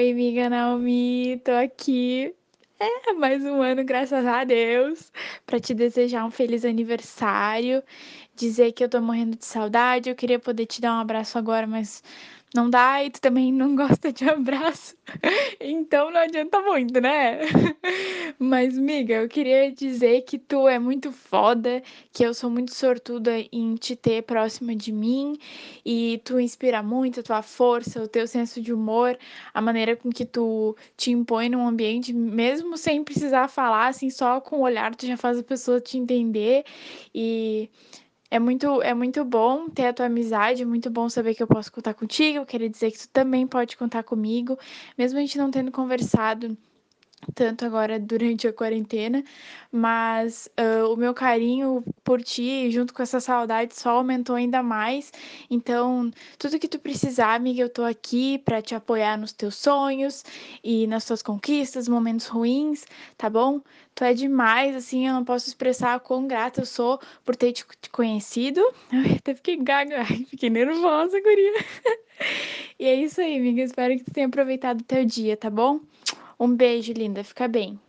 Oi, amiga Naomi, tô aqui. É, mais um ano, graças a Deus, pra te desejar um feliz aniversário, dizer que eu tô morrendo de saudade. Eu queria poder te dar um abraço agora, mas não dá e tu também não gosta de abraço. Então não adianta muito, né? Mas, miga, eu queria dizer que tu é muito foda, que eu sou muito sortuda em te ter próxima de mim e tu inspira muito a tua força, o teu senso de humor, a maneira com que tu te impõe num ambiente, mesmo sem precisar falar, assim, só com o olhar tu já faz a pessoa te entender e é muito, é muito bom ter a tua amizade, é muito bom saber que eu posso contar contigo. Queria dizer que tu também pode contar comigo, mesmo a gente não tendo conversado tanto agora durante a quarentena, mas uh, o meu carinho por ti, junto com essa saudade, só aumentou ainda mais. Então, tudo que tu precisar, amiga, eu tô aqui para te apoiar nos teus sonhos e nas tuas conquistas, momentos ruins, tá bom? Tu é demais, assim, eu não posso expressar quão grata eu sou por ter te, conhecido. Eu até fiquei gaga, fiquei nervosa, guria. E é isso aí, amiga. Espero que tu tenha aproveitado o teu dia, tá bom? Um beijo, linda. Fica bem.